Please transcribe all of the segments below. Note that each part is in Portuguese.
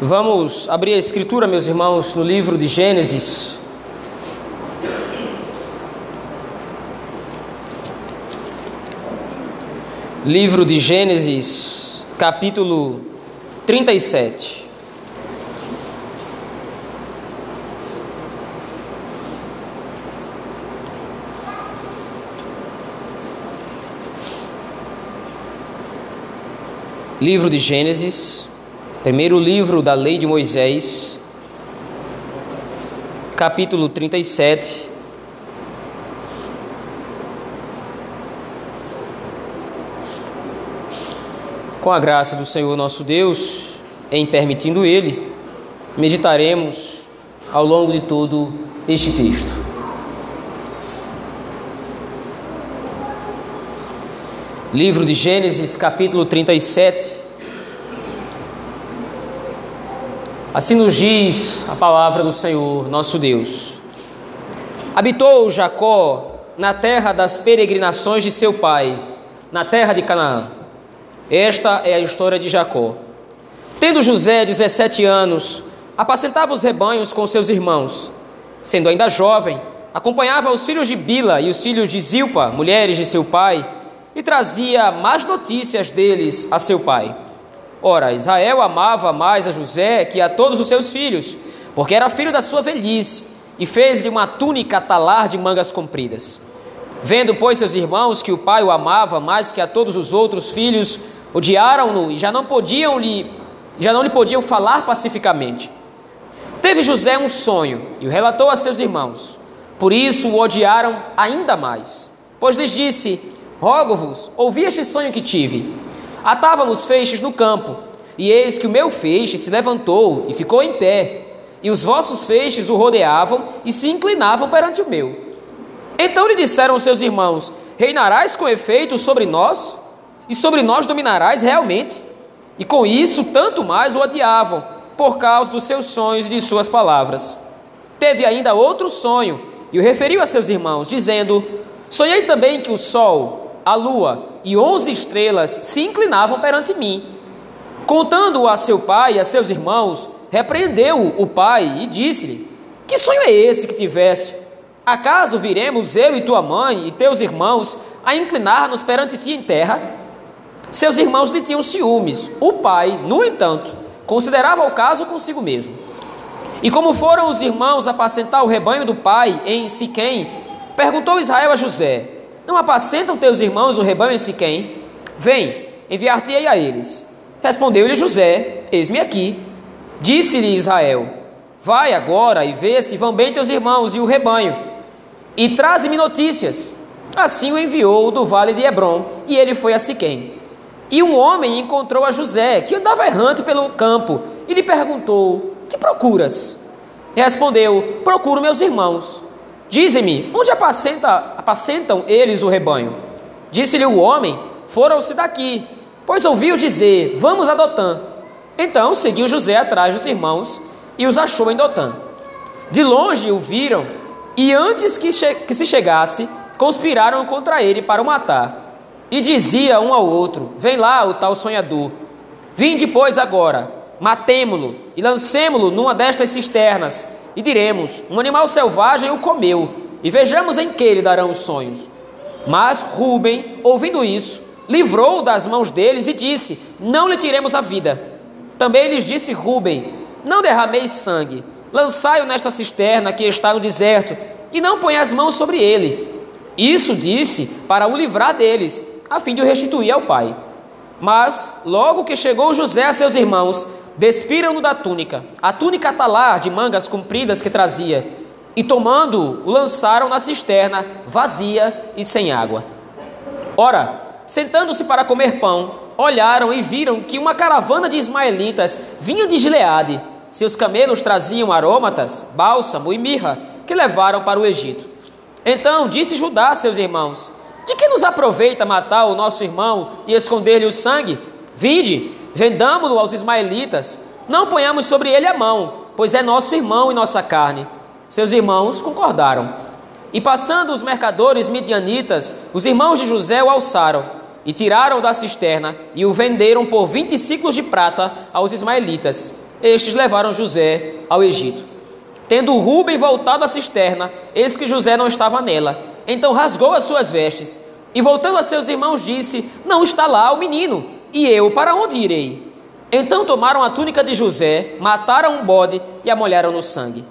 Vamos abrir a escritura, meus irmãos, no livro de Gênesis. Livro de Gênesis, capítulo 37. Livro de Gênesis, primeiro livro da lei de Moisés, capítulo 37. Com a graça do Senhor nosso Deus, em permitindo Ele, meditaremos ao longo de todo este texto. Livro de Gênesis, capítulo 37. Assim nos diz a palavra do Senhor, nosso Deus. Habitou Jacó na terra das peregrinações de seu pai, na terra de Canaã. Esta é a história de Jacó. Tendo José 17 anos, apacentava os rebanhos com seus irmãos. Sendo ainda jovem, acompanhava os filhos de Bila e os filhos de Zilpa, mulheres de seu pai, e trazia más notícias deles a seu pai. Ora, Israel amava mais a José que a todos os seus filhos, porque era filho da sua velhice, e fez-lhe uma túnica talar de mangas compridas. Vendo, pois, seus irmãos que o pai o amava mais que a todos os outros filhos, odiaram-no e já não podiam lhe já não lhe podiam falar pacificamente. Teve José um sonho e o relatou a seus irmãos. Por isso o odiaram ainda mais, pois lhes disse: Rogo-vos, ouvi este sonho que tive. Atávamos feixes no campo, e eis que o meu feixe se levantou e ficou em pé, e os vossos feixes o rodeavam e se inclinavam perante o meu. Então lhe disseram seus irmãos: Reinarás com efeito sobre nós? E sobre nós dominarás realmente? E com isso, tanto mais o odiavam, por causa dos seus sonhos e de suas palavras. Teve ainda outro sonho, e o referiu a seus irmãos, dizendo: Sonhei também que o sol, a lua e onze estrelas se inclinavam perante mim. Contando-o a seu pai e a seus irmãos, repreendeu o pai e disse-lhe: Que sonho é esse que tiveste? Acaso viremos eu e tua mãe e teus irmãos a inclinar-nos perante ti em terra? Seus irmãos lhe tinham ciúmes. O pai, no entanto, considerava o caso consigo mesmo. E como foram os irmãos apacentar o rebanho do pai em Siquém, perguntou Israel a José: não apacentam teus irmãos o rebanho em Siquém? Vem, enviar-te-ei a eles. Respondeu-lhe José: Eis-me aqui. Disse-lhe Israel: Vai agora e vê se vão bem teus irmãos e o rebanho, e traze-me notícias. Assim o enviou do vale de Hebron, e ele foi a Siquém. E um homem encontrou a José, que andava errante pelo campo, e lhe perguntou: Que procuras? Respondeu: Procuro meus irmãos. Dizem-me, onde apacenta, apacentam eles o rebanho? Disse-lhe o homem: Foram-se daqui, pois ouviu dizer: Vamos a Dotã. Então seguiu José atrás dos irmãos e os achou em Dotã. De longe o viram e antes que, que se chegasse, conspiraram contra ele para o matar. E dizia um ao outro: Vem lá o tal sonhador. Vinde, pois, agora, matemo-lo e lancemo-lo numa destas cisternas e diremos: Um animal selvagem o comeu, e vejamos em que lhe darão os sonhos. Mas Rubem, ouvindo isso, livrou das mãos deles e disse: Não lhe tiremos a vida. Também lhes disse Rubem: Não derrameis sangue, lançai-o nesta cisterna que está no deserto, e não ponha as mãos sobre ele. Isso disse para o livrar deles, a fim de o restituir ao pai. Mas, logo que chegou José a seus irmãos, despiram-no da túnica, a túnica talar de mangas compridas que trazia, e tomando o lançaram na cisterna, vazia e sem água. Ora, sentando-se para comer pão, olharam e viram que uma caravana de ismaelitas vinha de Gileade. Seus camelos traziam aromatas, bálsamo e mirra, que levaram para o Egito. Então disse Judá a seus irmãos: De que nos aproveita matar o nosso irmão e esconder-lhe o sangue? Vinde, vendamo-lo aos ismaelitas, não ponhamos sobre ele a mão, pois é nosso irmão e nossa carne. Seus irmãos concordaram. E passando os mercadores midianitas, os irmãos de José o alçaram e tiraram da cisterna e o venderam por vinte ciclos de prata aos ismaelitas. estes levaram José ao Egito. Tendo Rubem voltado à cisterna, eis que José não estava nela. Então rasgou as suas vestes e, voltando a seus irmãos, disse: Não está lá o menino, e eu para onde irei? Então tomaram a túnica de José, mataram um bode e a molharam no sangue.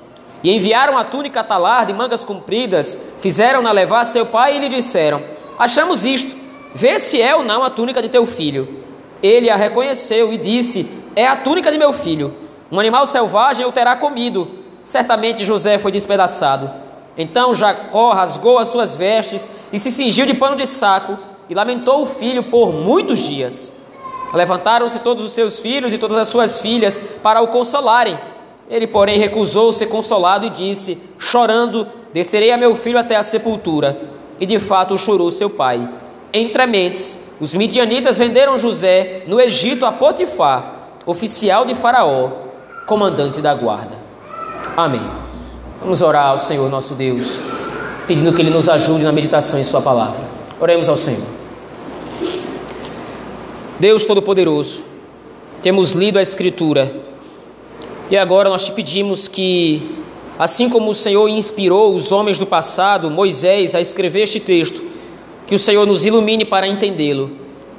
E enviaram a túnica talar de mangas compridas, fizeram-na levar a seu pai e lhe disseram: Achamos isto, vê se é ou não a túnica de teu filho. Ele a reconheceu e disse: É a túnica de meu filho. Um animal selvagem o terá comido. Certamente José foi despedaçado. Então Jacó rasgou as suas vestes e se cingiu de pano de saco e lamentou o filho por muitos dias. Levantaram-se todos os seus filhos e todas as suas filhas para o consolarem. Ele, porém, recusou ser consolado e disse, chorando: Descerei a meu filho até a sepultura. E de fato chorou seu pai. Entre mentes, os midianitas venderam José no Egito a Potifar, oficial de Faraó, comandante da guarda. Amém. Vamos orar ao Senhor nosso Deus, pedindo que Ele nos ajude na meditação em Sua palavra. Oremos ao Senhor. Deus Todo-Poderoso, temos lido a Escritura e agora nós te pedimos que, assim como o Senhor inspirou os homens do passado, Moisés, a escrever este texto, que o Senhor nos ilumine para entendê-lo,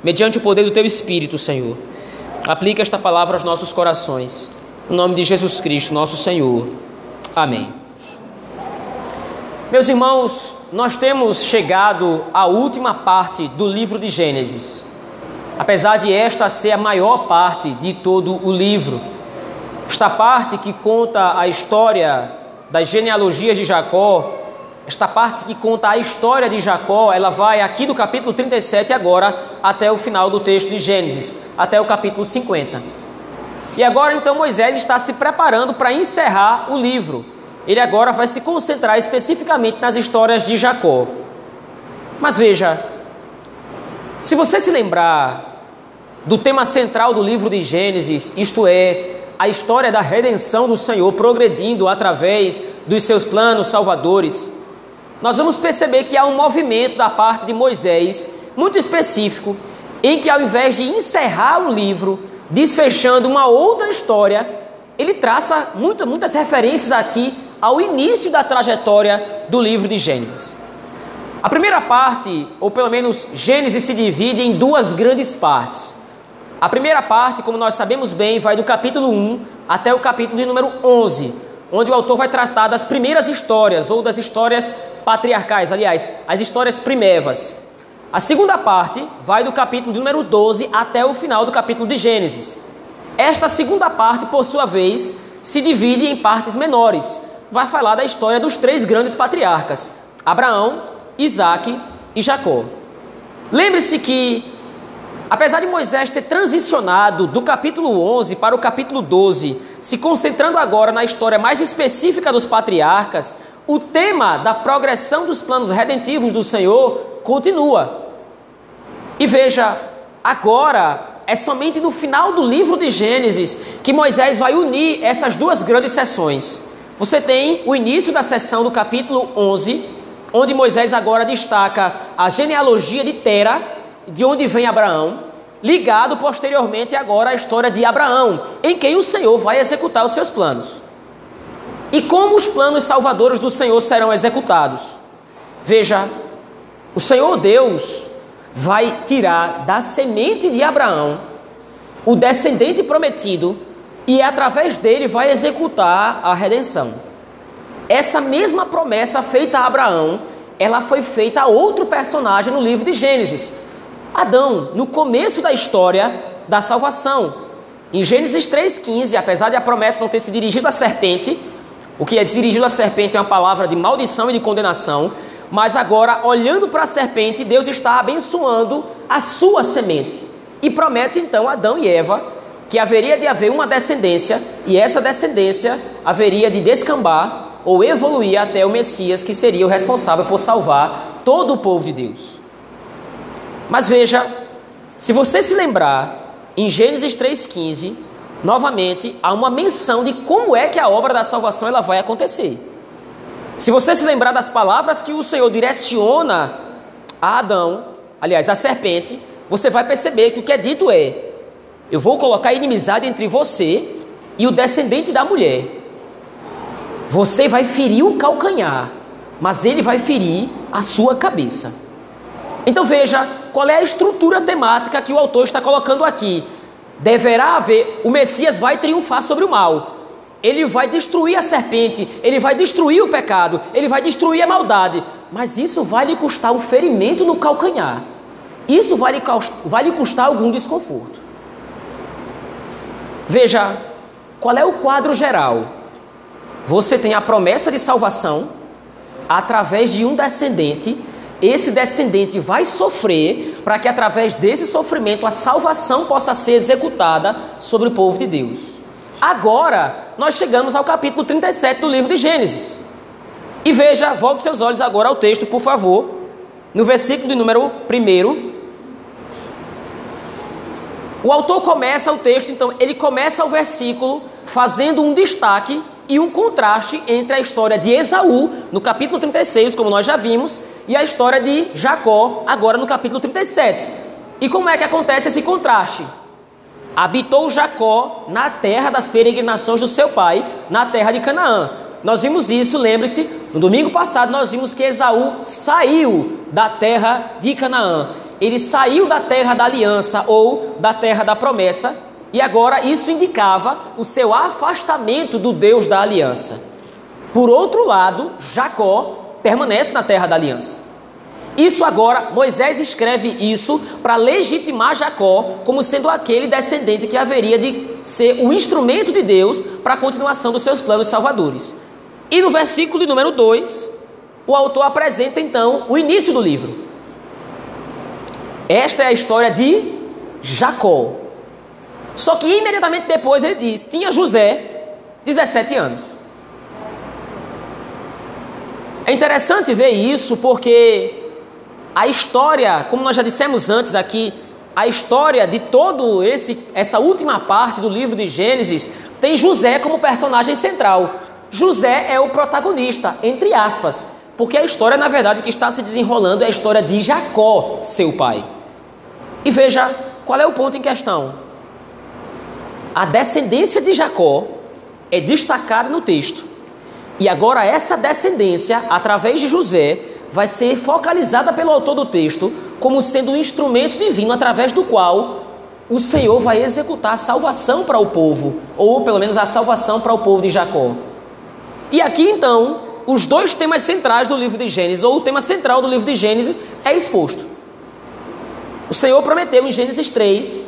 mediante o poder do Teu Espírito, Senhor. Aplica esta palavra aos nossos corações. Em nome de Jesus Cristo, nosso Senhor. Amém. Meus irmãos, nós temos chegado à última parte do livro de Gênesis apesar de esta ser a maior parte de todo o livro. Esta parte que conta a história das genealogias de Jacó, esta parte que conta a história de Jacó, ela vai aqui do capítulo 37 agora até o final do texto de Gênesis, até o capítulo 50. E agora então Moisés está se preparando para encerrar o livro. Ele agora vai se concentrar especificamente nas histórias de Jacó. Mas veja, se você se lembrar do tema central do livro de Gênesis, isto é, a história da redenção do Senhor progredindo através dos seus planos salvadores, nós vamos perceber que há um movimento da parte de Moisés muito específico, em que ao invés de encerrar o livro, desfechando uma outra história, ele traça muito, muitas referências aqui ao início da trajetória do livro de Gênesis. A primeira parte, ou pelo menos Gênesis, se divide em duas grandes partes. A primeira parte, como nós sabemos bem, vai do capítulo 1 até o capítulo número 11, onde o autor vai tratar das primeiras histórias, ou das histórias patriarcais, aliás, as histórias primevas. A segunda parte vai do capítulo número 12 até o final do capítulo de Gênesis. Esta segunda parte, por sua vez, se divide em partes menores. Vai falar da história dos três grandes patriarcas: Abraão, Isaac e Jacó. Lembre-se que Apesar de Moisés ter transicionado do capítulo 11 para o capítulo 12, se concentrando agora na história mais específica dos patriarcas, o tema da progressão dos planos redentivos do Senhor continua. E veja, agora é somente no final do livro de Gênesis que Moisés vai unir essas duas grandes sessões. Você tem o início da sessão do capítulo 11, onde Moisés agora destaca a genealogia de Tera de onde vem Abraão, ligado posteriormente agora à história de Abraão, em quem o Senhor vai executar os seus planos. E como os planos salvadores do Senhor serão executados? Veja, o Senhor Deus vai tirar da semente de Abraão o descendente prometido e através dele vai executar a redenção. Essa mesma promessa feita a Abraão, ela foi feita a outro personagem no livro de Gênesis, Adão, no começo da história da salvação. Em Gênesis 3,15, apesar de a promessa não ter se dirigido à serpente, o que é dirigido à serpente é uma palavra de maldição e de condenação, mas agora, olhando para a serpente, Deus está abençoando a sua semente. E promete então a Adão e Eva que haveria de haver uma descendência, e essa descendência haveria de descambar ou evoluir até o Messias, que seria o responsável por salvar todo o povo de Deus. Mas veja, se você se lembrar, em Gênesis 3,15, novamente há uma menção de como é que a obra da salvação ela vai acontecer. Se você se lembrar das palavras que o Senhor direciona a Adão, aliás, a serpente, você vai perceber que o que é dito é: Eu vou colocar inimizade entre você e o descendente da mulher. Você vai ferir o calcanhar, mas ele vai ferir a sua cabeça. Então veja qual é a estrutura temática que o autor está colocando aqui. Deverá haver, o Messias vai triunfar sobre o mal. Ele vai destruir a serpente, ele vai destruir o pecado, ele vai destruir a maldade. Mas isso vai lhe custar um ferimento no calcanhar. Isso vai lhe, vai lhe custar algum desconforto. Veja, qual é o quadro geral? Você tem a promessa de salvação através de um descendente. Esse descendente vai sofrer para que, através desse sofrimento, a salvação possa ser executada sobre o povo de Deus. Agora, nós chegamos ao capítulo 37 do livro de Gênesis. E veja, volte seus olhos agora ao texto, por favor. No versículo de número 1. O autor começa o texto, então, ele começa o versículo fazendo um destaque e um contraste entre a história de Esaú, no capítulo 36, como nós já vimos, e a história de Jacó, agora no capítulo 37. E como é que acontece esse contraste? Habitou Jacó na terra das peregrinações do seu pai, na terra de Canaã. Nós vimos isso, lembre-se, no domingo passado nós vimos que Esaú saiu da terra de Canaã. Ele saiu da terra da aliança ou da terra da promessa, e agora isso indicava o seu afastamento do Deus da aliança. Por outro lado, Jacó permanece na terra da aliança. Isso agora, Moisés escreve isso para legitimar Jacó como sendo aquele descendente que haveria de ser o instrumento de Deus para a continuação dos seus planos salvadores. E no versículo número 2, o autor apresenta então o início do livro. Esta é a história de Jacó. Só que imediatamente depois ele diz: tinha José 17 anos. É interessante ver isso porque a história, como nós já dissemos antes aqui, a história de todo esse essa última parte do livro de Gênesis tem José como personagem central. José é o protagonista, entre aspas, porque a história, na verdade, que está se desenrolando é a história de Jacó, seu pai. E veja qual é o ponto em questão. A descendência de Jacó é destacada no texto. E agora, essa descendência, através de José, vai ser focalizada pelo autor do texto como sendo um instrumento divino através do qual o Senhor vai executar a salvação para o povo, ou pelo menos a salvação para o povo de Jacó. E aqui então, os dois temas centrais do livro de Gênesis, ou o tema central do livro de Gênesis, é exposto. O Senhor prometeu em Gênesis 3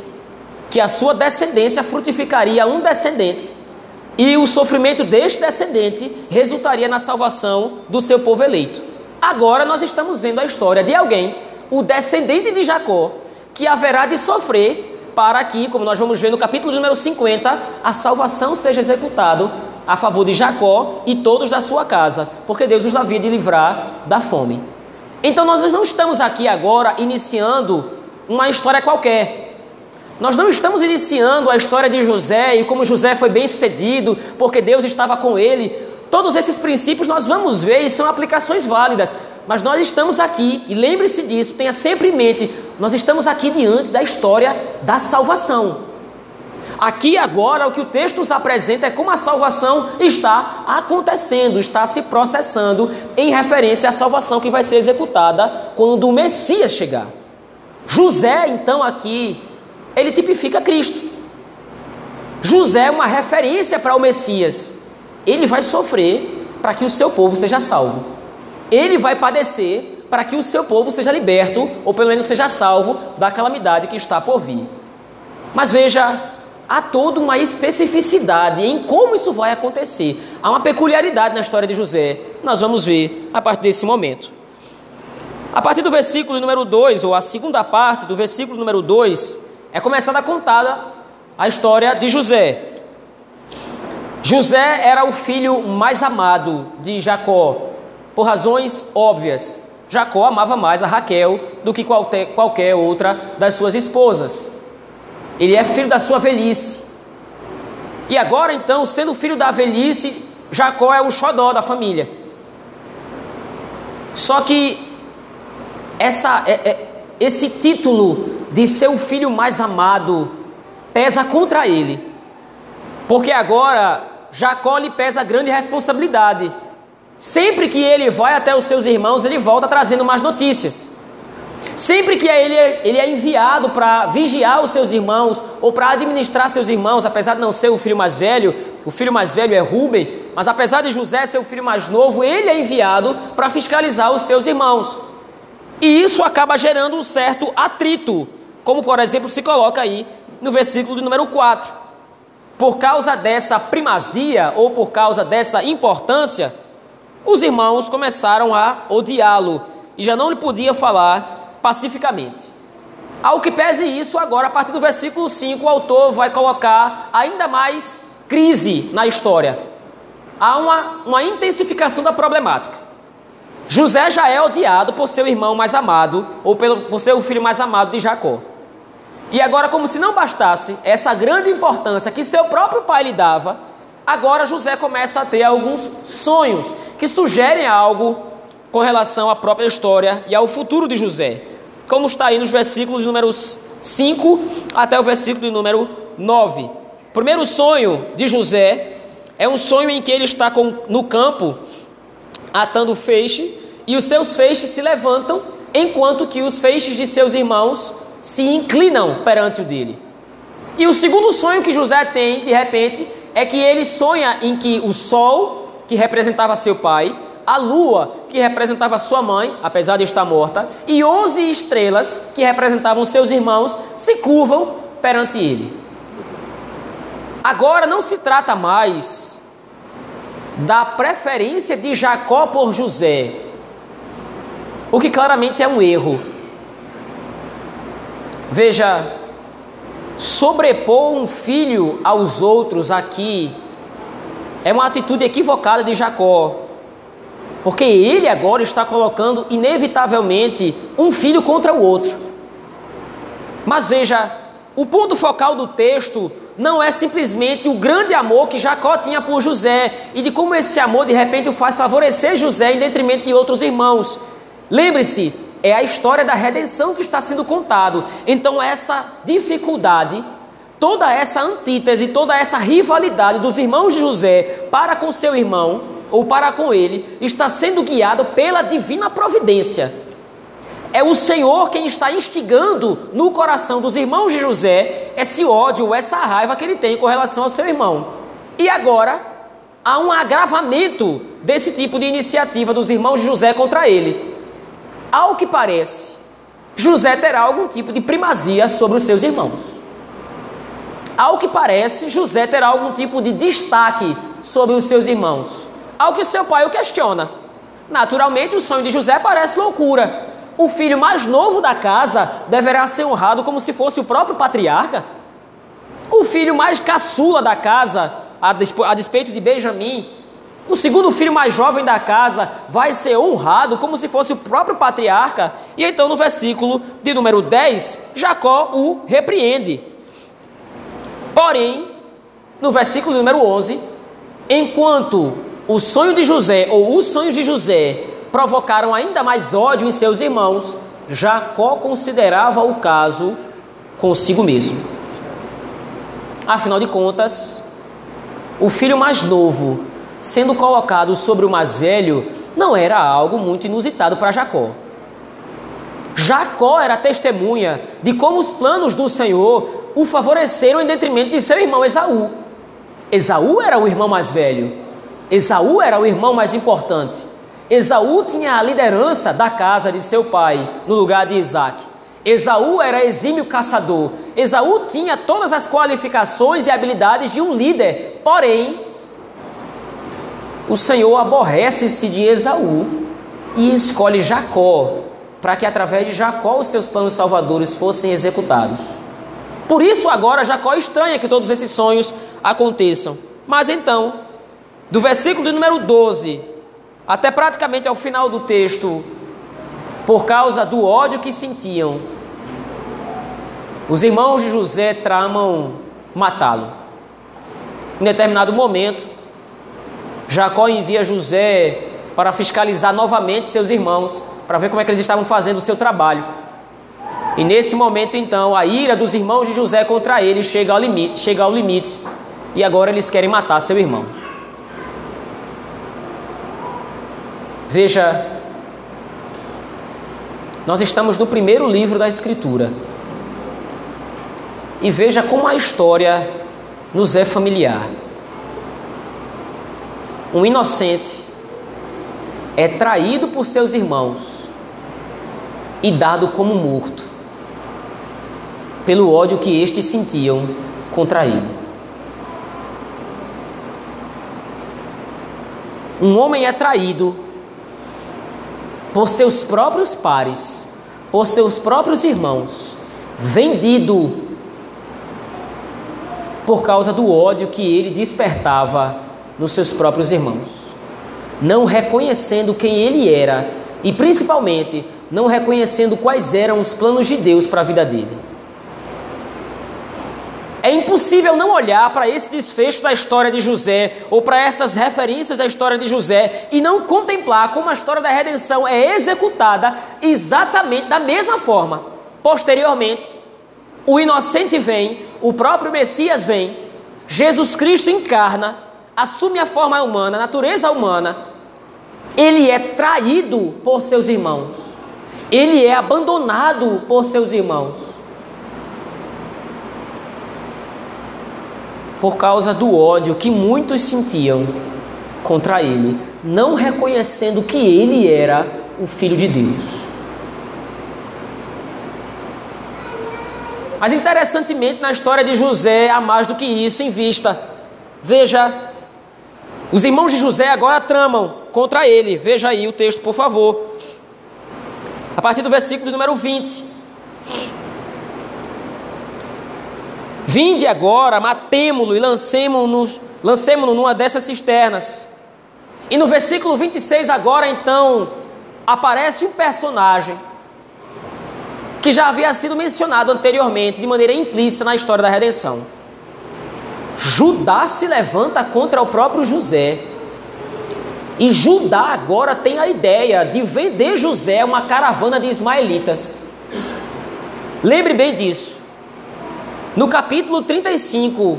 que a sua descendência frutificaria um descendente, e o sofrimento deste descendente resultaria na salvação do seu povo eleito. Agora nós estamos vendo a história de alguém, o descendente de Jacó, que haverá de sofrer para que, como nós vamos ver no capítulo número 50, a salvação seja executada a favor de Jacó e todos da sua casa, porque Deus os havia de livrar da fome. Então nós não estamos aqui agora iniciando uma história qualquer. Nós não estamos iniciando a história de José e como José foi bem sucedido, porque Deus estava com ele. Todos esses princípios nós vamos ver e são aplicações válidas, mas nós estamos aqui, e lembre-se disso, tenha sempre em mente, nós estamos aqui diante da história da salvação. Aqui agora o que o texto nos apresenta é como a salvação está acontecendo, está se processando em referência à salvação que vai ser executada quando o Messias chegar. José, então, aqui, ele tipifica Cristo. José é uma referência para o Messias ele vai sofrer para que o seu povo seja salvo. Ele vai padecer para que o seu povo seja liberto, ou pelo menos seja salvo da calamidade que está por vir. Mas veja, há toda uma especificidade em como isso vai acontecer. Há uma peculiaridade na história de José. Nós vamos ver a partir desse momento. A partir do versículo número 2, ou a segunda parte do versículo número 2, é começada a contada a história de José. José era o filho mais amado de Jacó, por razões óbvias. Jacó amava mais a Raquel do que qualquer, qualquer outra das suas esposas. Ele é filho da sua velhice. E agora, então, sendo filho da velhice, Jacó é o xodó da família. Só que essa, é, é, esse título de ser o filho mais amado pesa contra ele Porque agora Jacó lhe pesa grande responsabilidade. Sempre que ele vai até os seus irmãos, ele volta trazendo mais notícias. Sempre que ele é, ele é enviado para vigiar os seus irmãos ou para administrar seus irmãos, apesar de não ser o filho mais velho, o filho mais velho é Rubem, mas apesar de José ser o filho mais novo, ele é enviado para fiscalizar os seus irmãos. E isso acaba gerando um certo atrito, como por exemplo se coloca aí no versículo de número 4. Por causa dessa primazia ou por causa dessa importância, os irmãos começaram a odiá-lo e já não lhe podia falar pacificamente. Ao que pese isso, agora a partir do versículo 5, o autor vai colocar ainda mais crise na história. Há uma, uma intensificação da problemática. José já é odiado por seu irmão mais amado, ou pelo, por ser o filho mais amado de Jacó. E agora, como se não bastasse essa grande importância que seu próprio pai lhe dava, agora José começa a ter alguns sonhos que sugerem algo com relação à própria história e ao futuro de José. Como está aí nos versículos números 5 até o versículo de número 9. O primeiro sonho de José é um sonho em que ele está com, no campo atando feixe e os seus feixes se levantam enquanto que os feixes de seus irmãos se inclinam perante o dele. E o segundo sonho que José tem, de repente, é que ele sonha em que o sol, que representava seu pai, a lua, que representava sua mãe, apesar de estar morta, e onze estrelas, que representavam seus irmãos, se curvam perante ele. Agora não se trata mais da preferência de Jacó por José, o que claramente é um erro. Veja, sobrepor um filho aos outros aqui é uma atitude equivocada de Jacó, porque ele agora está colocando inevitavelmente um filho contra o outro. Mas veja, o ponto focal do texto não é simplesmente o grande amor que Jacó tinha por José e de como esse amor de repente o faz favorecer José em detrimento de outros irmãos. Lembre-se, é a história da redenção que está sendo contado. Então essa dificuldade, toda essa antítese, toda essa rivalidade dos irmãos de José para com seu irmão ou para com ele, está sendo guiado pela divina providência. É o Senhor quem está instigando no coração dos irmãos de José esse ódio, essa raiva que ele tem com relação ao seu irmão. E agora há um agravamento desse tipo de iniciativa dos irmãos de José contra ele. Ao que parece, José terá algum tipo de primazia sobre os seus irmãos. Ao que parece, José terá algum tipo de destaque sobre os seus irmãos. Ao que seu pai o questiona. Naturalmente, o sonho de José parece loucura. O filho mais novo da casa deverá ser honrado como se fosse o próprio patriarca. O filho mais caçula da casa, a despeito de Benjamim, o segundo filho mais jovem da casa vai ser honrado como se fosse o próprio patriarca. E então, no versículo de número 10, Jacó o repreende. Porém, no versículo número 11, enquanto o sonho de José ou os sonhos de José provocaram ainda mais ódio em seus irmãos, Jacó considerava o caso consigo mesmo. Afinal de contas, o filho mais novo sendo colocado sobre o mais velho não era algo muito inusitado para Jacó. Jacó era testemunha de como os planos do Senhor o favoreceram em detrimento de seu irmão Esaú. Esaú era o irmão mais velho. Esaú era o irmão mais importante. Esaú tinha a liderança da casa de seu pai no lugar de Isaac. Esaú era exímio caçador. Esaú tinha todas as qualificações e habilidades de um líder, porém, o Senhor aborrece-se de Esaú e escolhe Jacó, para que através de Jacó os seus planos salvadores fossem executados. Por isso agora Jacó estranha que todos esses sonhos aconteçam. Mas então, do versículo de número 12 até praticamente ao final do texto, por causa do ódio que sentiam, os irmãos de José tramam matá-lo. Em determinado momento, Jacó envia José para fiscalizar novamente seus irmãos, para ver como é que eles estavam fazendo o seu trabalho. E nesse momento, então, a ira dos irmãos de José contra ele chega ao limite. Chega ao limite. e agora eles querem matar seu irmão. Veja, nós estamos no primeiro livro da Escritura. E veja como a história nos é familiar. Um inocente é traído por seus irmãos e dado como morto, pelo ódio que estes sentiam contra ele. Um homem é traído por seus próprios pares, por seus próprios irmãos, vendido por causa do ódio que ele despertava nos seus próprios irmãos, não reconhecendo quem ele era e principalmente não reconhecendo quais eram os planos de Deus para a vida dele. É impossível não olhar para esse desfecho da história de José ou para essas referências da história de José e não contemplar como a história da redenção é executada exatamente da mesma forma. Posteriormente, o inocente vem, o próprio Messias vem, Jesus Cristo encarna, assume a forma humana, a natureza humana, ele é traído por seus irmãos, ele é abandonado por seus irmãos. por causa do ódio que muitos sentiam contra ele, não reconhecendo que ele era o Filho de Deus. Mas interessantemente, na história de José, há mais do que isso em vista. Veja, os irmãos de José agora tramam contra ele. Veja aí o texto, por favor. A partir do versículo número 20. Vinde agora, matemo-lo e lancemo-no lancemo numa dessas cisternas. E no versículo 26 agora então aparece um personagem que já havia sido mencionado anteriormente de maneira implícita na história da redenção. Judá se levanta contra o próprio José. E Judá agora tem a ideia de vender José uma caravana de ismaelitas. Lembre bem disso. No capítulo 35,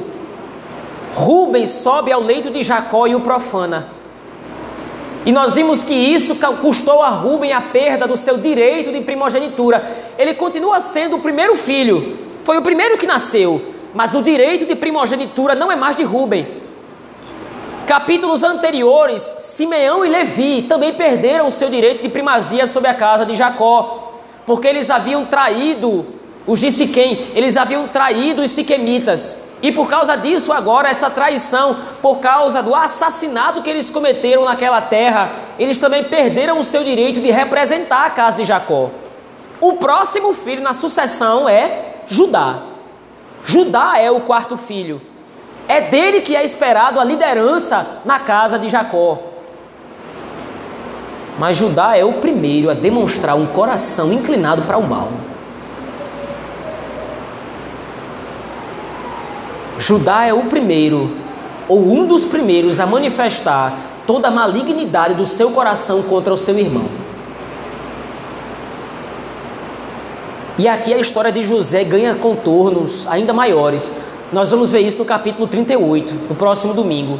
Rubens sobe ao leito de Jacó e o profana. E nós vimos que isso custou a Rubem a perda do seu direito de primogenitura. Ele continua sendo o primeiro filho, foi o primeiro que nasceu, mas o direito de primogenitura não é mais de Rubem. Capítulos anteriores, Simeão e Levi também perderam o seu direito de primazia sobre a casa de Jacó, porque eles haviam traído os de Siquém, eles haviam traído os siquemitas. E por causa disso, agora, essa traição, por causa do assassinato que eles cometeram naquela terra, eles também perderam o seu direito de representar a casa de Jacó. O próximo filho na sucessão é Judá. Judá é o quarto filho. É dele que é esperado a liderança na casa de Jacó. Mas Judá é o primeiro a demonstrar um coração inclinado para o mal. Judá é o primeiro, ou um dos primeiros, a manifestar toda a malignidade do seu coração contra o seu irmão. E aqui a história de José ganha contornos ainda maiores. Nós vamos ver isso no capítulo 38, no próximo domingo.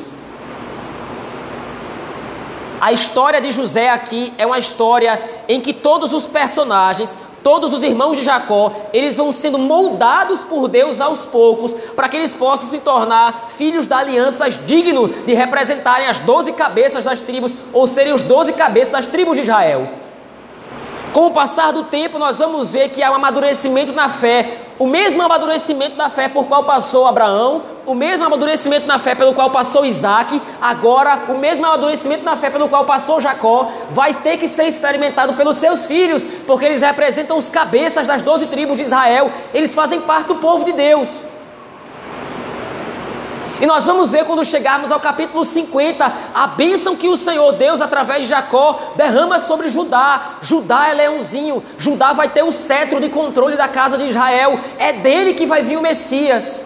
A história de José aqui é uma história em que todos os personagens Todos os irmãos de Jacó, eles vão sendo moldados por Deus aos poucos, para que eles possam se tornar filhos da aliança dignos de representarem as doze cabeças das tribos, ou serem os doze cabeças das tribos de Israel. Com o passar do tempo, nós vamos ver que há um amadurecimento na fé, o mesmo amadurecimento na fé por qual passou Abraão, o mesmo amadurecimento na fé pelo qual passou Isaac, agora o mesmo amadurecimento na fé pelo qual passou Jacó, vai ter que ser experimentado pelos seus filhos, porque eles representam os cabeças das doze tribos de Israel, eles fazem parte do povo de Deus. E nós vamos ver quando chegarmos ao capítulo 50, a bênção que o Senhor Deus, através de Jacó, derrama sobre Judá. Judá é leãozinho, Judá vai ter o cetro de controle da casa de Israel, é dele que vai vir o Messias.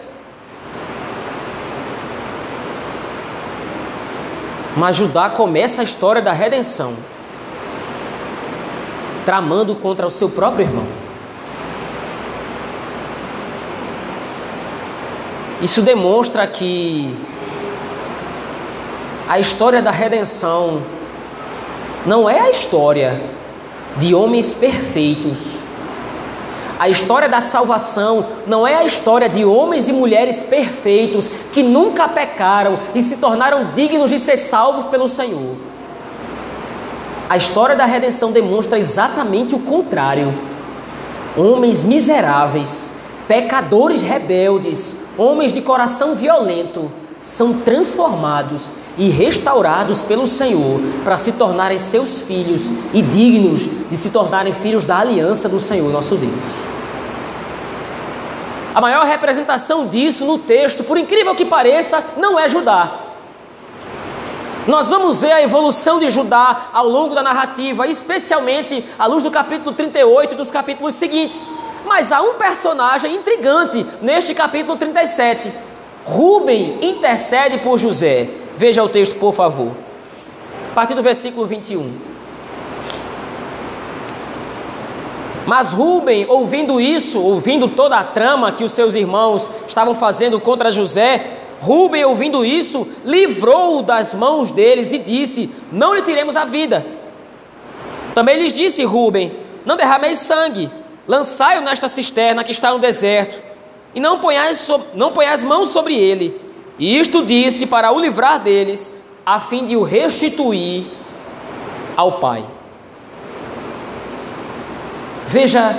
Mas Judá começa a história da redenção, tramando contra o seu próprio irmão. Isso demonstra que a história da redenção não é a história de homens perfeitos. A história da salvação não é a história de homens e mulheres perfeitos que nunca pecaram e se tornaram dignos de ser salvos pelo Senhor. A história da redenção demonstra exatamente o contrário. Homens miseráveis, pecadores rebeldes, homens de coração violento, são transformados e restaurados pelo Senhor para se tornarem seus filhos e dignos de se tornarem filhos da aliança do Senhor nosso Deus. A maior representação disso no texto, por incrível que pareça, não é Judá. Nós vamos ver a evolução de Judá ao longo da narrativa, especialmente à luz do capítulo 38 e dos capítulos seguintes. Mas há um personagem intrigante neste capítulo 37. Rubem intercede por José. Veja o texto, por favor. A partir do versículo 21. Mas Rubem, ouvindo isso, ouvindo toda a trama que os seus irmãos estavam fazendo contra José, Rubem, ouvindo isso, livrou-o das mãos deles e disse: Não lhe tiremos a vida. Também lhes disse Rubem: Não derrameis sangue, lançai-o nesta cisterna que está no deserto, e não ponhais, so, não ponhais mãos sobre ele. E isto disse para o livrar deles, a fim de o restituir ao Pai. Veja,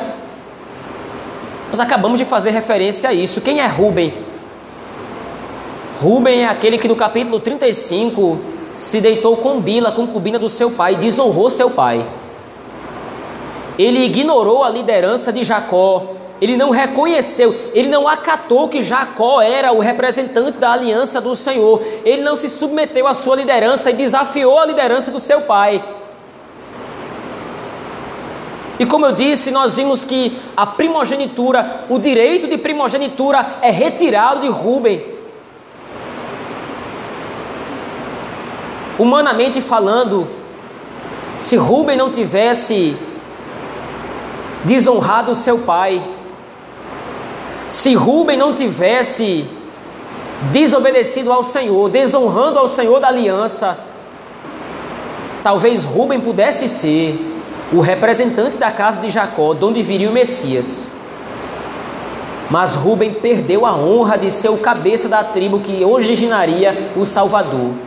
nós acabamos de fazer referência a isso. Quem é Rubem? Rubem é aquele que no capítulo 35 se deitou com Bila, concubina do seu pai, desonrou seu pai. Ele ignorou a liderança de Jacó, ele não reconheceu, ele não acatou que Jacó era o representante da aliança do Senhor, ele não se submeteu à sua liderança e desafiou a liderança do seu pai. E como eu disse, nós vimos que a primogenitura, o direito de primogenitura é retirado de Rubem. Humanamente falando, se Rubem não tivesse desonrado seu pai, se Rubem não tivesse desobedecido ao Senhor, desonrando ao Senhor da aliança, talvez Rubem pudesse ser o representante da casa de Jacó, de onde viria o Messias. Mas Rubem perdeu a honra de ser o cabeça da tribo que originaria o Salvador.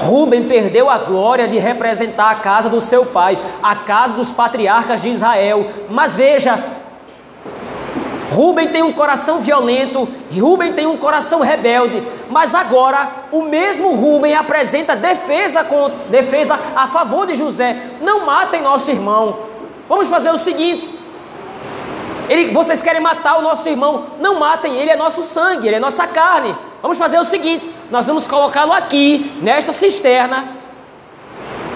Rubem perdeu a glória de representar a casa do seu pai, a casa dos patriarcas de Israel. Mas veja, Rubem tem um coração violento, Rubem tem um coração rebelde, mas agora o mesmo Rubem apresenta defesa, com, defesa a favor de José. Não matem nosso irmão. Vamos fazer o seguinte: ele, vocês querem matar o nosso irmão? Não matem, ele é nosso sangue, ele é nossa carne. Vamos fazer o seguinte: nós vamos colocá-lo aqui, nesta cisterna,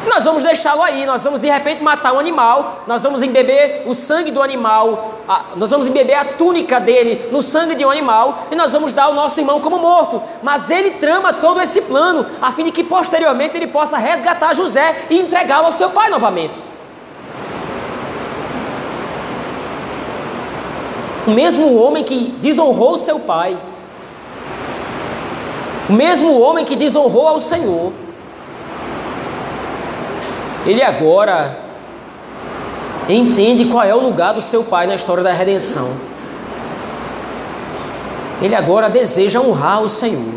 nós vamos deixá-lo aí, nós vamos de repente matar um animal, nós vamos embeber o sangue do animal, a, nós vamos embeber a túnica dele no sangue de um animal e nós vamos dar o nosso irmão como morto. Mas ele trama todo esse plano a fim de que posteriormente ele possa resgatar José e entregá-lo ao seu pai novamente. O mesmo homem que desonrou seu pai, o mesmo homem que desonrou ao Senhor, ele agora entende qual é o lugar do seu pai na história da redenção. Ele agora deseja honrar o Senhor,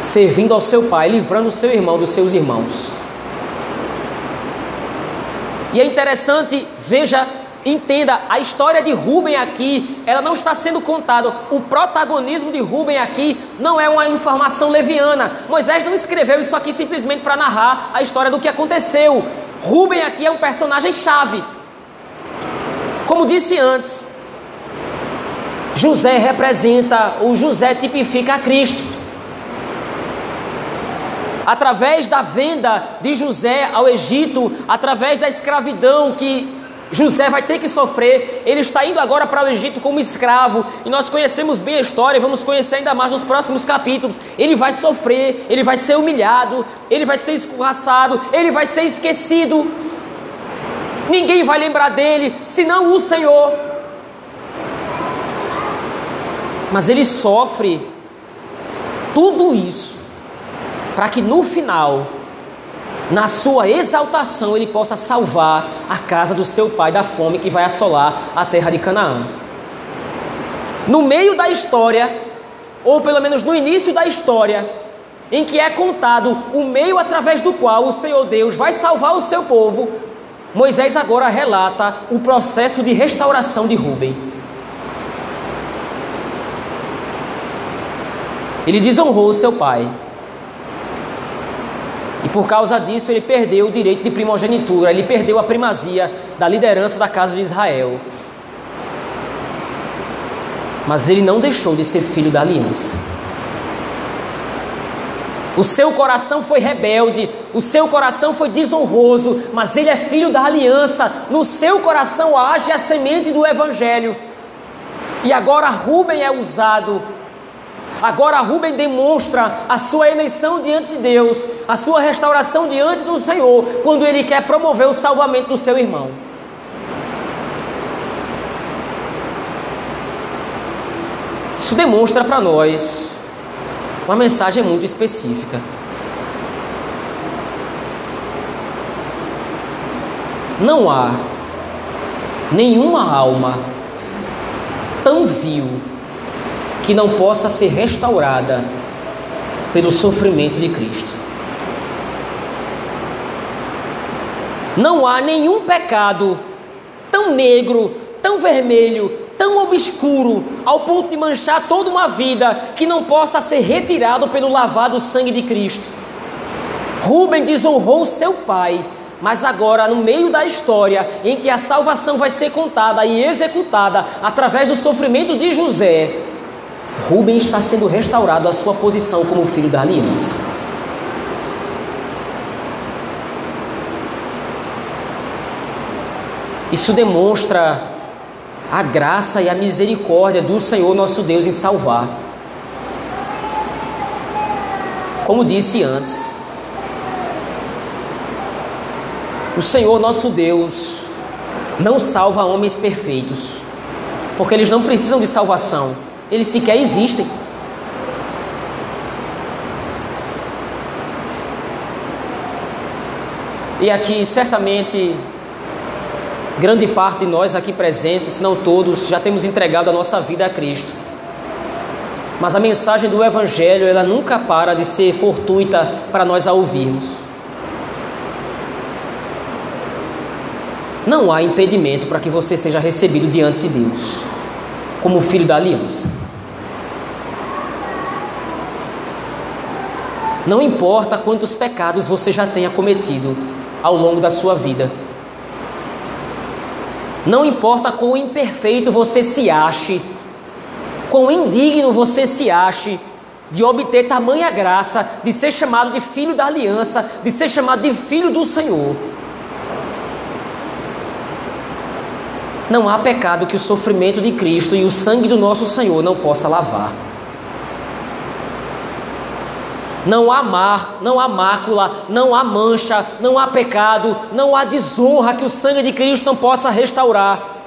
servindo ao seu pai, livrando o seu irmão dos seus irmãos. E é interessante, veja Entenda, a história de Rubem aqui, ela não está sendo contada. O protagonismo de Rubem aqui não é uma informação leviana. Moisés não escreveu isso aqui simplesmente para narrar a história do que aconteceu. Rubem aqui é um personagem chave. Como disse antes, José representa, o José tipifica a Cristo. Através da venda de José ao Egito, através da escravidão que José vai ter que sofrer, ele está indo agora para o Egito como escravo, e nós conhecemos bem a história e vamos conhecer ainda mais nos próximos capítulos. Ele vai sofrer, ele vai ser humilhado, ele vai ser escorraçado, ele vai ser esquecido. Ninguém vai lembrar dele, senão o Senhor. Mas ele sofre tudo isso para que no final, na sua exaltação, ele possa salvar a casa do seu pai da fome que vai assolar a terra de Canaã. No meio da história, ou pelo menos no início da história, em que é contado o meio através do qual o Senhor Deus vai salvar o seu povo, Moisés agora relata o processo de restauração de Rubem. Ele desonrou seu pai. Por causa disso ele perdeu o direito de primogenitura, ele perdeu a primazia da liderança da casa de Israel. Mas ele não deixou de ser filho da aliança. O seu coração foi rebelde, o seu coração foi desonroso, mas ele é filho da aliança. No seu coração age a semente do evangelho. E agora Rubem é usado. Agora Rubem demonstra a sua eleição diante de Deus, a sua restauração diante do Senhor, quando ele quer promover o salvamento do seu irmão. Isso demonstra para nós uma mensagem muito específica. Não há nenhuma alma tão vil que não possa ser restaurada pelo sofrimento de Cristo. Não há nenhum pecado tão negro, tão vermelho, tão obscuro ao ponto de manchar toda uma vida que não possa ser retirado pelo lavado sangue de Cristo. Rubem desonrou seu pai, mas agora, no meio da história em que a salvação vai ser contada e executada através do sofrimento de José, Rubem está sendo restaurado à sua posição como filho da aliança. Isso demonstra a graça e a misericórdia do Senhor nosso Deus em salvar. Como disse antes, o Senhor nosso Deus não salva homens perfeitos, porque eles não precisam de salvação, eles sequer existem. E aqui certamente Grande parte de nós aqui presentes, se não todos, já temos entregado a nossa vida a Cristo. Mas a mensagem do Evangelho, ela nunca para de ser fortuita para nós a ouvirmos. Não há impedimento para que você seja recebido diante de Deus, como filho da aliança. Não importa quantos pecados você já tenha cometido ao longo da sua vida. Não importa quão imperfeito você se ache, quão indigno você se ache de obter tamanha graça, de ser chamado de filho da aliança, de ser chamado de filho do Senhor. Não há pecado que o sofrimento de Cristo e o sangue do nosso Senhor não possa lavar. Não há mar, não há mácula, não há mancha, não há pecado, não há desonra que o sangue de Cristo não possa restaurar.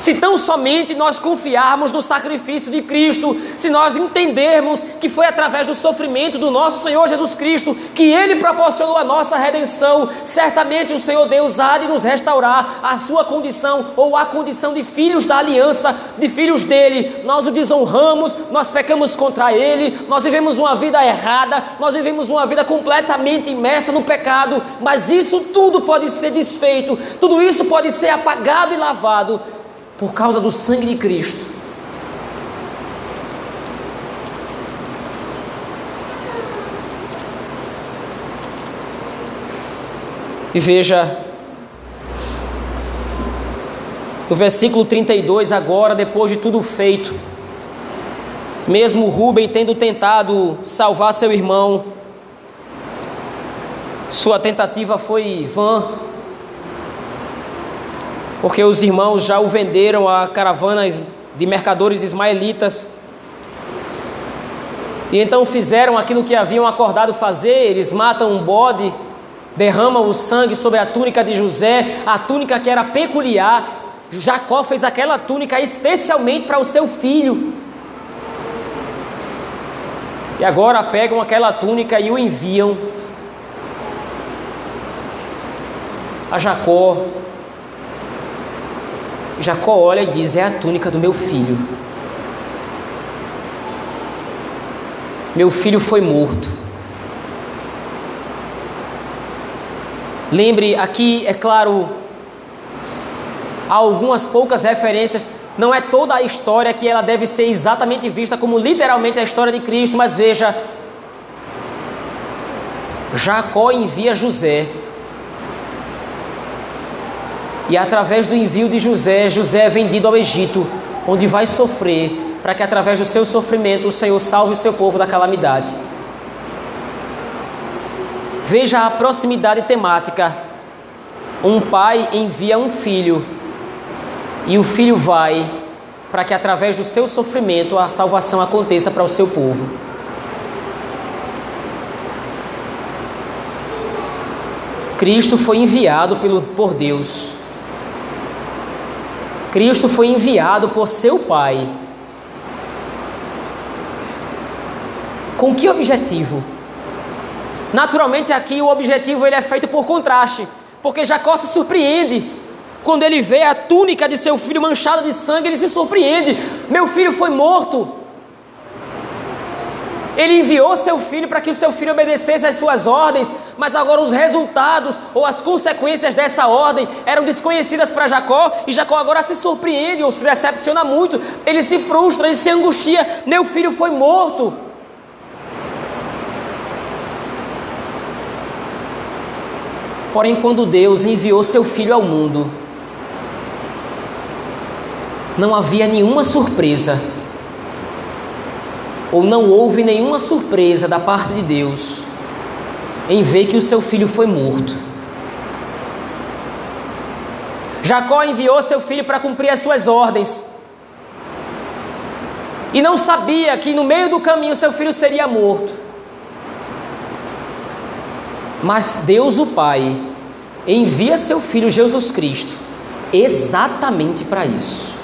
Se tão somente nós confiarmos no sacrifício de Cristo, se nós entendermos que foi através do sofrimento do nosso Senhor Jesus Cristo que Ele proporcionou a nossa redenção, certamente o Senhor Deus há de nos restaurar a sua condição ou a condição de filhos da aliança, de filhos dele. Nós o desonramos, nós pecamos contra Ele, nós vivemos uma vida errada, nós vivemos uma vida completamente imersa no pecado, mas isso tudo pode ser desfeito, tudo isso pode ser apagado e lavado por causa do sangue de Cristo. E veja, no versículo 32, agora, depois de tudo feito, mesmo Rubem tendo tentado salvar seu irmão, sua tentativa foi vã, porque os irmãos já o venderam a caravanas de mercadores ismaelitas. E então fizeram aquilo que haviam acordado fazer: eles matam um bode, derramam o sangue sobre a túnica de José, a túnica que era peculiar. Jacó fez aquela túnica especialmente para o seu filho. E agora pegam aquela túnica e o enviam a Jacó. Jacó olha e diz: É a túnica do meu filho. Meu filho foi morto. Lembre, aqui, é claro, há algumas poucas referências não é toda a história que ela deve ser exatamente vista como literalmente a história de Cristo, mas veja, Jacó envia José. E através do envio de José, José é vendido ao Egito, onde vai sofrer, para que através do seu sofrimento o Senhor salve o seu povo da calamidade. Veja a proximidade temática. Um pai envia um filho e o filho vai para que através do seu sofrimento a salvação aconteça para o seu povo. Cristo foi enviado pelo, por Deus. Cristo foi enviado por seu Pai. Com que objetivo? Naturalmente aqui o objetivo ele é feito por contraste, porque Jacó se surpreende quando ele vê a túnica de seu filho manchada de sangue, ele se surpreende: meu filho foi morto. Ele enviou seu filho para que o seu filho obedecesse às suas ordens, mas agora os resultados ou as consequências dessa ordem eram desconhecidas para Jacó, e Jacó agora se surpreende ou se decepciona muito, ele se frustra, ele se angustia: meu filho foi morto. Porém, quando Deus enviou seu filho ao mundo, não havia nenhuma surpresa, ou não houve nenhuma surpresa da parte de Deus em ver que o seu filho foi morto. Jacó enviou seu filho para cumprir as suas ordens. E não sabia que no meio do caminho seu filho seria morto. Mas Deus, o Pai, envia seu filho Jesus Cristo exatamente para isso.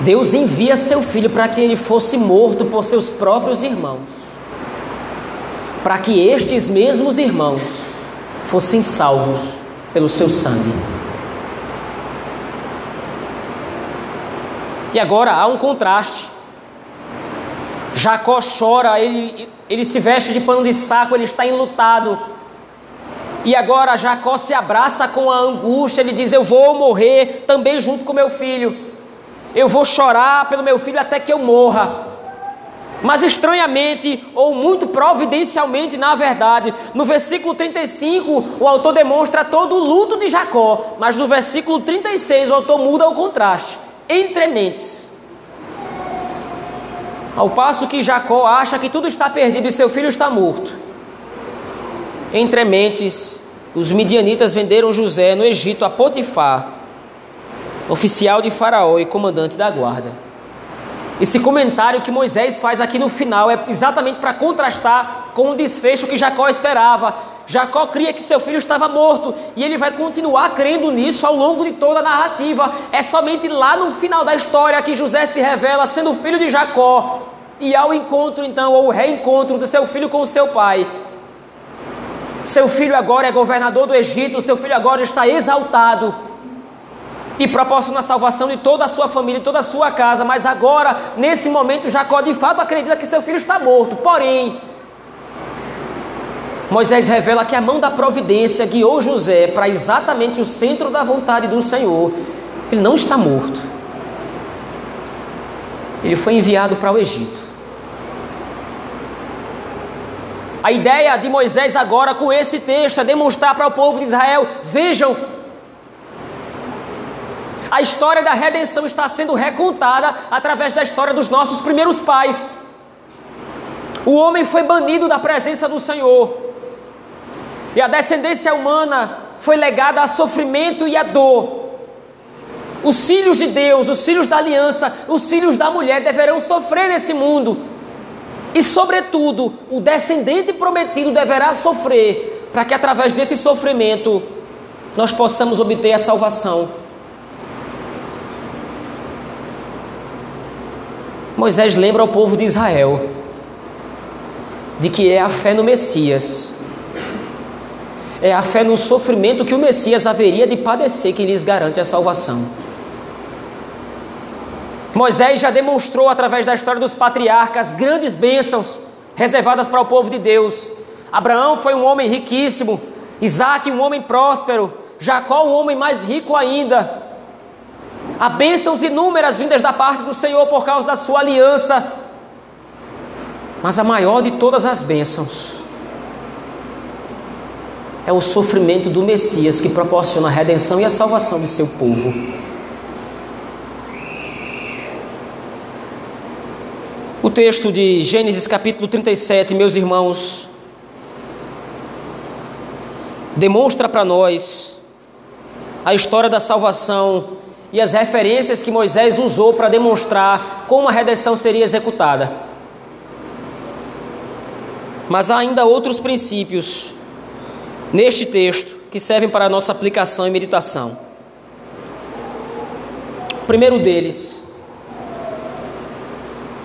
Deus envia seu filho para que ele fosse morto por seus próprios irmãos, para que estes mesmos irmãos fossem salvos pelo seu sangue. E agora há um contraste. Jacó chora, ele, ele se veste de pano de saco, ele está enlutado. E agora Jacó se abraça com a angústia, ele diz: Eu vou morrer também junto com meu filho. Eu vou chorar pelo meu filho até que eu morra. Mas estranhamente, ou muito providencialmente, na verdade, no versículo 35, o autor demonstra todo o luto de Jacó, mas no versículo 36 o autor muda o contraste entre mentes. Ao passo que Jacó acha que tudo está perdido e seu filho está morto. Entre mentes, os midianitas venderam José no Egito a Potifar, oficial de Faraó e comandante da guarda. Esse comentário que Moisés faz aqui no final é exatamente para contrastar com o desfecho que Jacó esperava. Jacó cria que seu filho estava morto e ele vai continuar crendo nisso ao longo de toda a narrativa. É somente lá no final da história que José se revela sendo filho de Jacó e ao encontro então ou reencontro de seu filho com seu pai. Seu filho agora é governador do Egito, seu filho agora está exaltado e proporciona a salvação de toda a sua família, toda a sua casa. Mas agora, nesse momento, Jacó de fato acredita que seu filho está morto. Porém, Moisés revela que a mão da providência guiou José para exatamente o centro da vontade do Senhor. Ele não está morto. Ele foi enviado para o Egito. A ideia de Moisés agora com esse texto é demonstrar para o povo de Israel: vejam, a história da redenção está sendo recontada através da história dos nossos primeiros pais. O homem foi banido da presença do Senhor. E a descendência humana foi legada a sofrimento e a dor. Os filhos de Deus, os filhos da aliança, os filhos da mulher deverão sofrer nesse mundo. E, sobretudo, o descendente prometido deverá sofrer, para que através desse sofrimento nós possamos obter a salvação. Moisés lembra ao povo de Israel de que é a fé no Messias, é a fé no sofrimento que o Messias haveria de padecer que lhes garante a salvação. Moisés já demonstrou através da história dos patriarcas grandes bênçãos reservadas para o povo de Deus. Abraão foi um homem riquíssimo, Isaac um homem próspero, Jacó um homem mais rico ainda. Há bênçãos inúmeras vindas da parte do Senhor por causa da sua aliança. Mas a maior de todas as bênçãos é o sofrimento do Messias que proporciona a redenção e a salvação de seu povo. O texto de Gênesis capítulo 37, meus irmãos, demonstra para nós a história da salvação e as referências que Moisés usou para demonstrar como a redenção seria executada. Mas há ainda outros princípios neste texto que servem para a nossa aplicação e meditação. O primeiro deles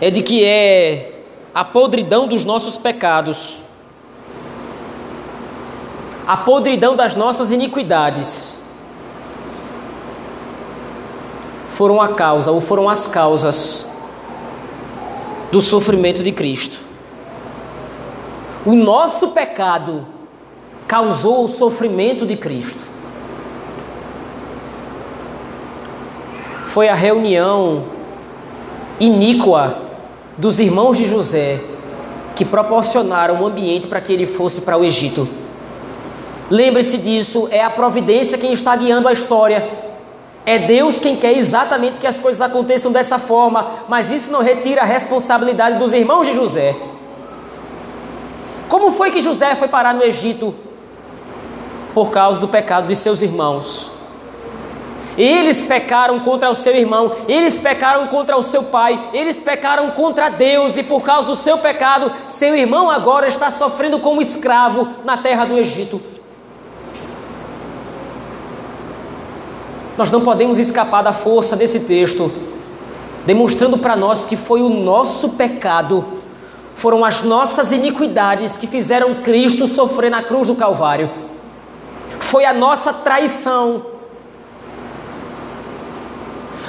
é de que é a podridão dos nossos pecados, a podridão das nossas iniquidades, foram a causa ou foram as causas do sofrimento de Cristo. O nosso pecado causou o sofrimento de Cristo. Foi a reunião iníqua dos irmãos de José que proporcionaram um ambiente para que ele fosse para o Egito. Lembre-se disso, é a providência quem está guiando a história. É Deus quem quer exatamente que as coisas aconteçam dessa forma, mas isso não retira a responsabilidade dos irmãos de José. Como foi que José foi parar no Egito? por causa do pecado de seus irmãos. Eles pecaram contra o seu irmão, eles pecaram contra o seu pai, eles pecaram contra Deus, e por causa do seu pecado, seu irmão agora está sofrendo como escravo na terra do Egito. Nós não podemos escapar da força desse texto, demonstrando para nós que foi o nosso pecado, foram as nossas iniquidades que fizeram Cristo sofrer na cruz do Calvário foi a nossa traição.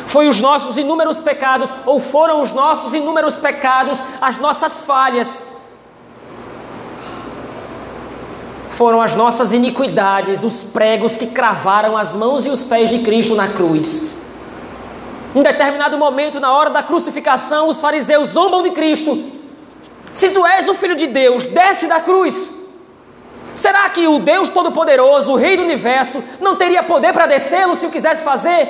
Foi os nossos inúmeros pecados, ou foram os nossos inúmeros pecados, as nossas falhas. Foram as nossas iniquidades, os pregos que cravaram as mãos e os pés de Cristo na cruz. Em determinado momento, na hora da crucificação, os fariseus zombam de Cristo. Se tu és o filho de Deus, desce da cruz. Será que o Deus Todo-Poderoso, o Rei do Universo, não teria poder para descê-lo se o quisesse fazer?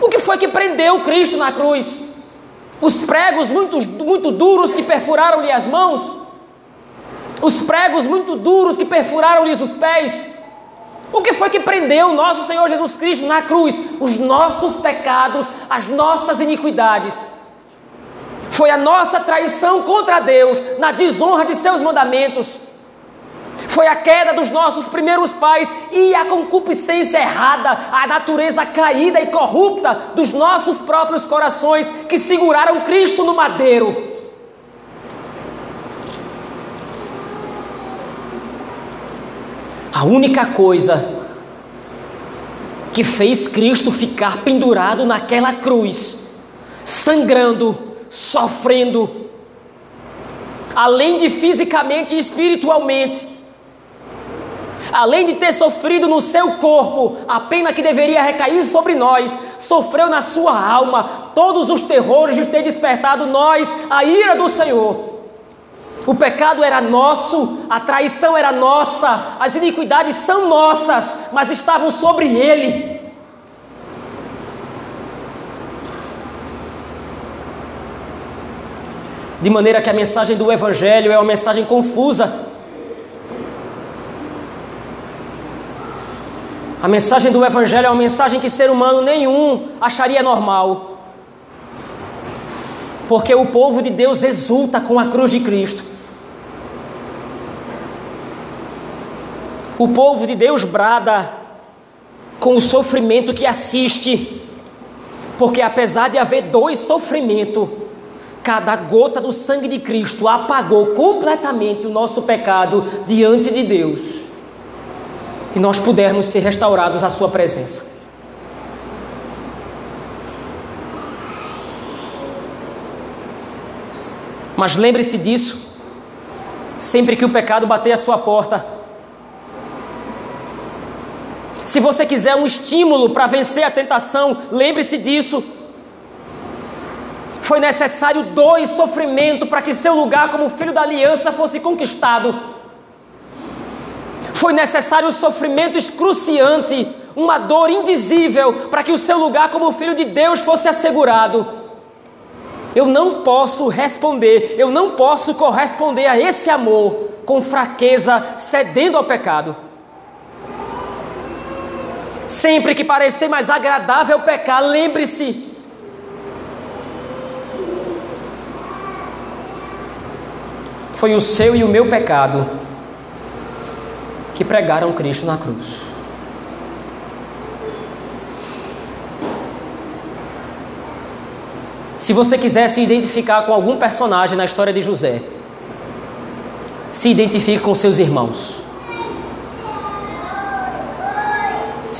O que foi que prendeu Cristo na cruz? Os pregos muito, muito duros que perfuraram-lhe as mãos? Os pregos muito duros que perfuraram-lhes os pés? O que foi que prendeu nosso Senhor Jesus Cristo na cruz? Os nossos pecados, as nossas iniquidades. Foi a nossa traição contra Deus, na desonra de seus mandamentos foi a queda dos nossos primeiros pais e a concupiscência errada, a natureza caída e corrupta dos nossos próprios corações que seguraram Cristo no madeiro. A única coisa que fez Cristo ficar pendurado naquela cruz, sangrando, sofrendo, além de fisicamente e espiritualmente, além de ter sofrido no seu corpo a pena que deveria recair sobre nós, sofreu na sua alma todos os terrores de ter despertado nós a ira do Senhor. O pecado era nosso, a traição era nossa, as iniquidades são nossas, mas estavam sobre ele. De maneira que a mensagem do Evangelho é uma mensagem confusa, A mensagem do Evangelho é uma mensagem que ser humano nenhum acharia normal. Porque o povo de Deus exulta com a cruz de Cristo. O povo de Deus brada com o sofrimento que assiste. Porque apesar de haver dois sofrimentos, Cada gota do sangue de Cristo apagou completamente o nosso pecado diante de Deus. E nós pudermos ser restaurados à Sua presença. Mas lembre-se disso, sempre que o pecado bater a sua porta. Se você quiser um estímulo para vencer a tentação, lembre-se disso. Foi necessário dor e sofrimento para que seu lugar como filho da aliança fosse conquistado. Foi necessário um sofrimento excruciante, uma dor indizível, para que o seu lugar como filho de Deus fosse assegurado. Eu não posso responder, eu não posso corresponder a esse amor com fraqueza, cedendo ao pecado. Sempre que parecer mais agradável pecar, lembre-se. Foi o seu e o meu pecado que pregaram Cristo na cruz. Se você quiser se identificar com algum personagem na história de José, se identifique com seus irmãos.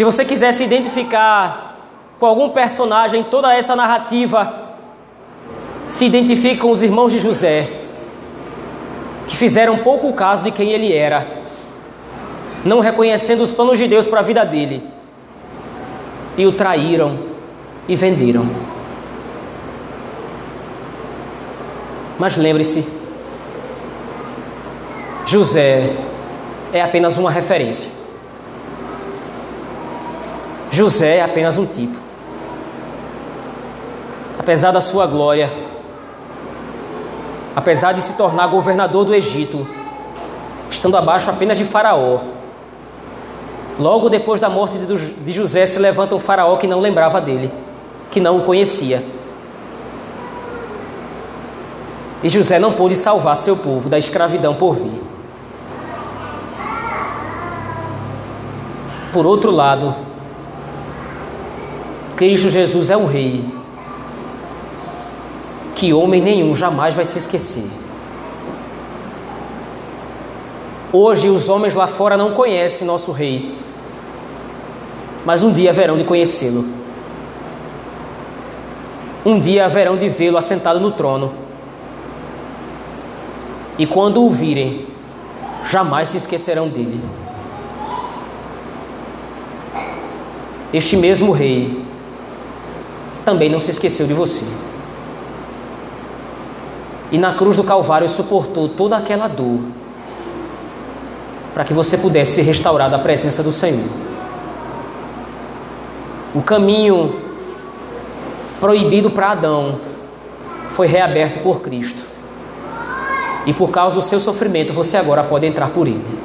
Se você quiser se identificar com algum personagem em toda essa narrativa, se identifique com os irmãos de José, que fizeram pouco caso de quem ele era, não reconhecendo os planos de Deus para a vida dele, e o traíram e venderam. Mas lembre-se, José é apenas uma referência. José é apenas um tipo. Apesar da sua glória, apesar de se tornar governador do Egito, estando abaixo apenas de Faraó, logo depois da morte de José se levanta um Faraó que não lembrava dele, que não o conhecia. E José não pôde salvar seu povo da escravidão por vir. Por outro lado, Cristo Jesus é um rei que homem nenhum jamais vai se esquecer. Hoje os homens lá fora não conhecem nosso rei, mas um dia haverão de conhecê-lo. Um dia haverão de vê-lo assentado no trono e quando o virem, jamais se esquecerão dele. Este mesmo rei também não se esqueceu de você. E na cruz do Calvário suportou toda aquela dor para que você pudesse ser restaurado à presença do Senhor. O caminho proibido para Adão foi reaberto por Cristo. E por causa do seu sofrimento, você agora pode entrar por ele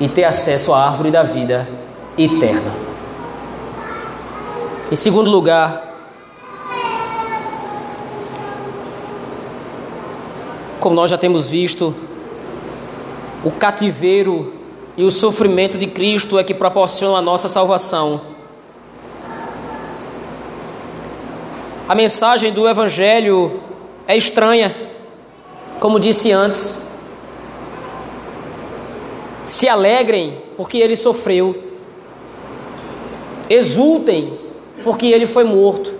e ter acesso à árvore da vida eterna. Em segundo lugar, como nós já temos visto, o cativeiro e o sofrimento de Cristo é que proporcionam a nossa salvação. A mensagem do Evangelho é estranha como disse antes, se alegrem porque ele sofreu, exultem porque ele foi morto.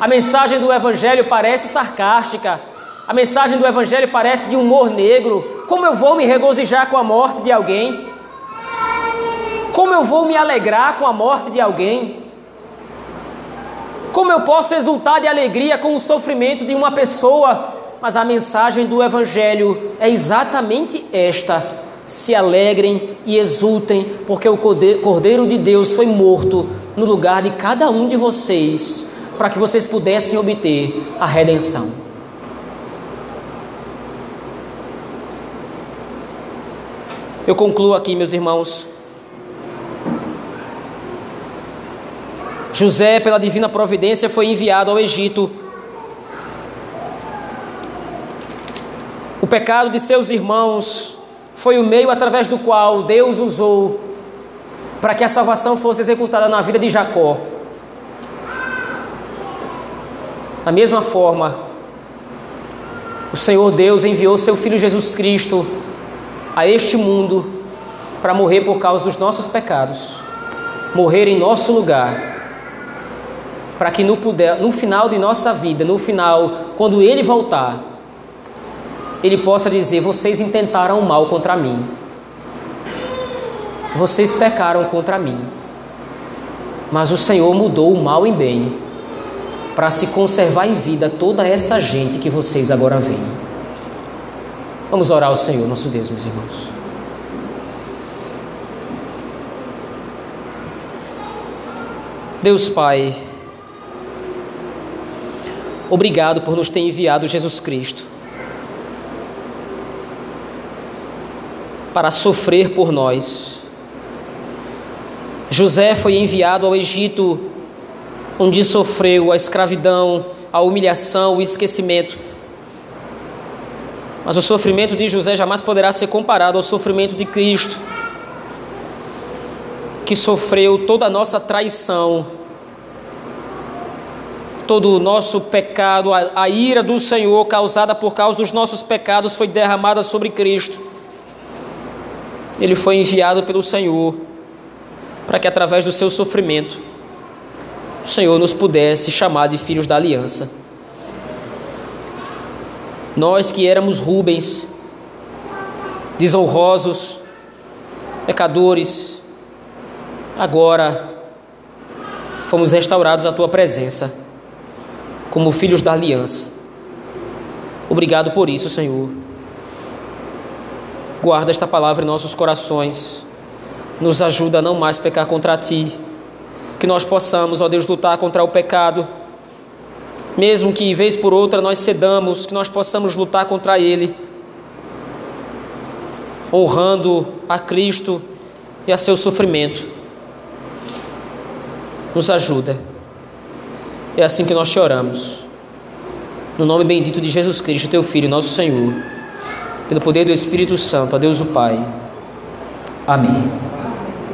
A mensagem do Evangelho parece sarcástica, a mensagem do Evangelho parece de humor negro. Como eu vou me regozijar com a morte de alguém? Como eu vou me alegrar com a morte de alguém? Como eu posso exultar de alegria com o sofrimento de uma pessoa mas a mensagem do Evangelho é exatamente esta: se alegrem e exultem, porque o Cordeiro de Deus foi morto no lugar de cada um de vocês, para que vocês pudessem obter a redenção. Eu concluo aqui, meus irmãos. José, pela divina providência, foi enviado ao Egito O pecado de seus irmãos foi o meio através do qual Deus usou para que a salvação fosse executada na vida de Jacó. Da mesma forma, o Senhor Deus enviou seu Filho Jesus Cristo a este mundo para morrer por causa dos nossos pecados, morrer em nosso lugar, para que no, puder, no final de nossa vida, no final, quando Ele voltar, Ele possa dizer: Vocês intentaram mal contra mim, vocês pecaram contra mim, mas o Senhor mudou o mal em bem para se conservar em vida toda essa gente que vocês agora veem. Vamos orar ao Senhor, nosso Deus, meus irmãos. Deus Pai, obrigado por nos ter enviado Jesus Cristo para sofrer por nós. José foi enviado ao Egito onde sofreu a escravidão, a humilhação, o esquecimento. Mas o sofrimento de José jamais poderá ser comparado ao sofrimento de Cristo, que sofreu toda a nossa traição, todo o nosso pecado, a, a ira do Senhor causada por causa dos nossos pecados foi derramada sobre Cristo. Ele foi enviado pelo Senhor para que através do seu sofrimento o Senhor nos pudesse chamar de filhos da aliança. Nós que éramos Rubens, desonrosos, pecadores, agora fomos restaurados à tua presença, como filhos da aliança. Obrigado por isso, Senhor. Guarda esta palavra em nossos corações, nos ajuda a não mais pecar contra ti que nós possamos, ó Deus, lutar contra o pecado, mesmo que vez por outra nós cedamos, que nós possamos lutar contra ele, honrando a Cristo e a seu sofrimento. Nos ajuda. É assim que nós choramos. No nome bendito de Jesus Cristo, teu Filho, nosso Senhor, pelo poder do Espírito Santo, a Deus o Pai. Amém.